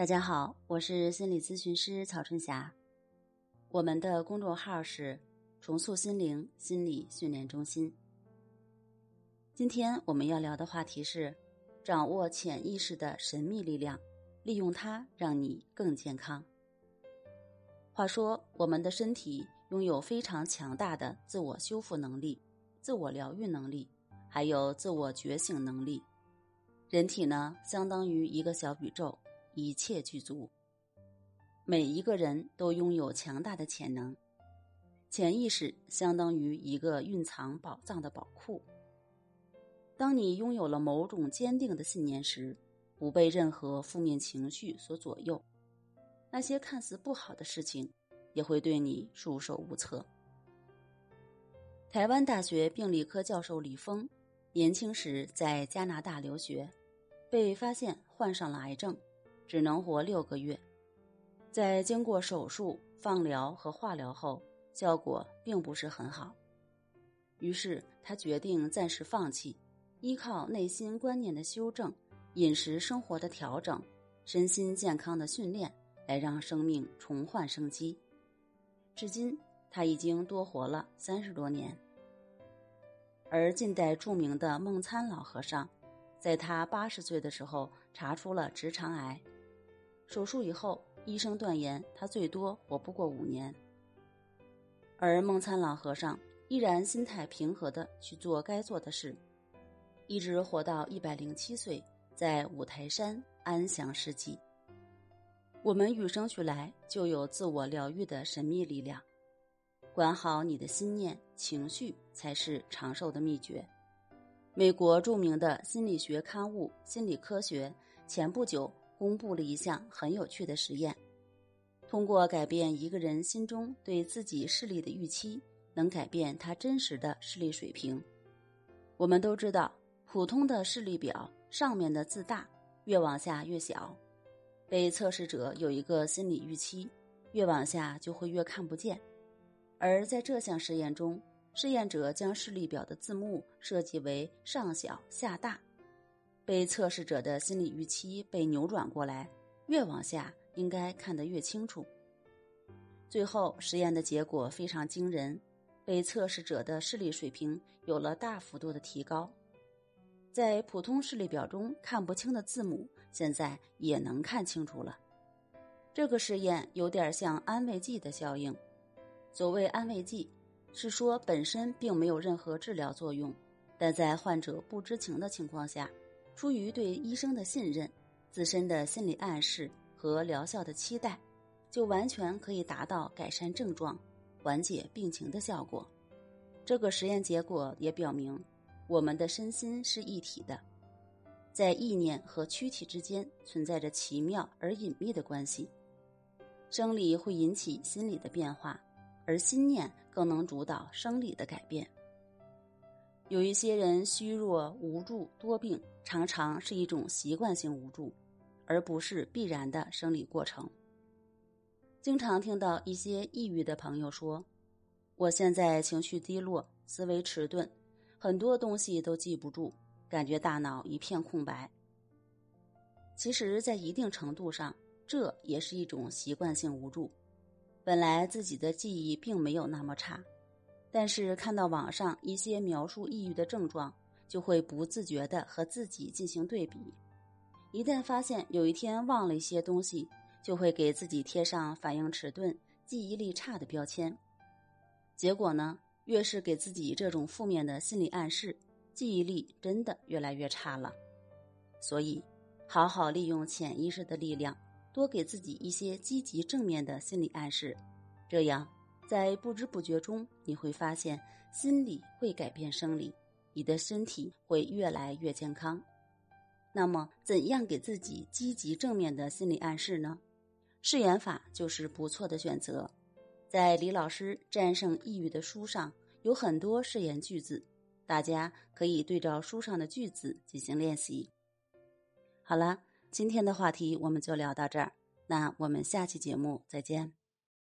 大家好，我是心理咨询师曹春霞。我们的公众号是“重塑心灵心理训练中心”。今天我们要聊的话题是：掌握潜意识的神秘力量，利用它让你更健康。话说，我们的身体拥有非常强大的自我修复能力、自我疗愈能力，还有自我觉醒能力。人体呢，相当于一个小宇宙。一切具足，每一个人都拥有强大的潜能。潜意识相当于一个蕴藏宝藏的宝库。当你拥有了某种坚定的信念时，不被任何负面情绪所左右，那些看似不好的事情也会对你束手无策。台湾大学病理科教授李峰，年轻时在加拿大留学，被发现患上了癌症。只能活六个月，在经过手术、放疗和化疗后，效果并不是很好。于是他决定暂时放弃，依靠内心观念的修正、饮食生活的调整、身心健康的训练，来让生命重焕生机。至今，他已经多活了三十多年。而近代著名的梦参老和尚，在他八十岁的时候查出了直肠癌。手术以后，医生断言他最多活不过五年。而梦参老和尚依然心态平和的去做该做的事，一直活到一百零七岁，在五台山安详世纪。我们与生俱来就有自我疗愈的神秘力量，管好你的心念、情绪才是长寿的秘诀。美国著名的心理学刊物《心理科学》前不久。公布了一项很有趣的实验，通过改变一个人心中对自己视力的预期，能改变他真实的视力水平。我们都知道，普通的视力表上面的字大，越往下越小。被测试者有一个心理预期，越往下就会越看不见。而在这项实验中，试验者将视力表的字幕设计为上小下大。被测试者的心理预期被扭转过来，越往下应该看得越清楚。最后实验的结果非常惊人，被测试者的视力水平有了大幅度的提高，在普通视力表中看不清的字母，现在也能看清楚了。这个实验有点像安慰剂的效应。所谓安慰剂，是说本身并没有任何治疗作用，但在患者不知情的情况下。出于对医生的信任、自身的心理暗示和疗效的期待，就完全可以达到改善症状、缓解病情的效果。这个实验结果也表明，我们的身心是一体的，在意念和躯体之间存在着奇妙而隐秘的关系。生理会引起心理的变化，而心念更能主导生理的改变。有一些人虚弱、无助、多病，常常是一种习惯性无助，而不是必然的生理过程。经常听到一些抑郁的朋友说：“我现在情绪低落，思维迟钝，很多东西都记不住，感觉大脑一片空白。”其实，在一定程度上，这也是一种习惯性无助。本来自己的记忆并没有那么差。但是看到网上一些描述抑郁的症状，就会不自觉的和自己进行对比。一旦发现有一天忘了一些东西，就会给自己贴上反应迟钝、记忆力差的标签。结果呢，越是给自己这种负面的心理暗示，记忆力真的越来越差了。所以，好好利用潜意识的力量，多给自己一些积极正面的心理暗示，这样。在不知不觉中，你会发现心理会改变生理，你的身体会越来越健康。那么，怎样给自己积极正面的心理暗示呢？誓言法就是不错的选择。在李老师《战胜抑郁》的书上有很多誓言句子，大家可以对照书上的句子进行练习。好了，今天的话题我们就聊到这儿，那我们下期节目再见。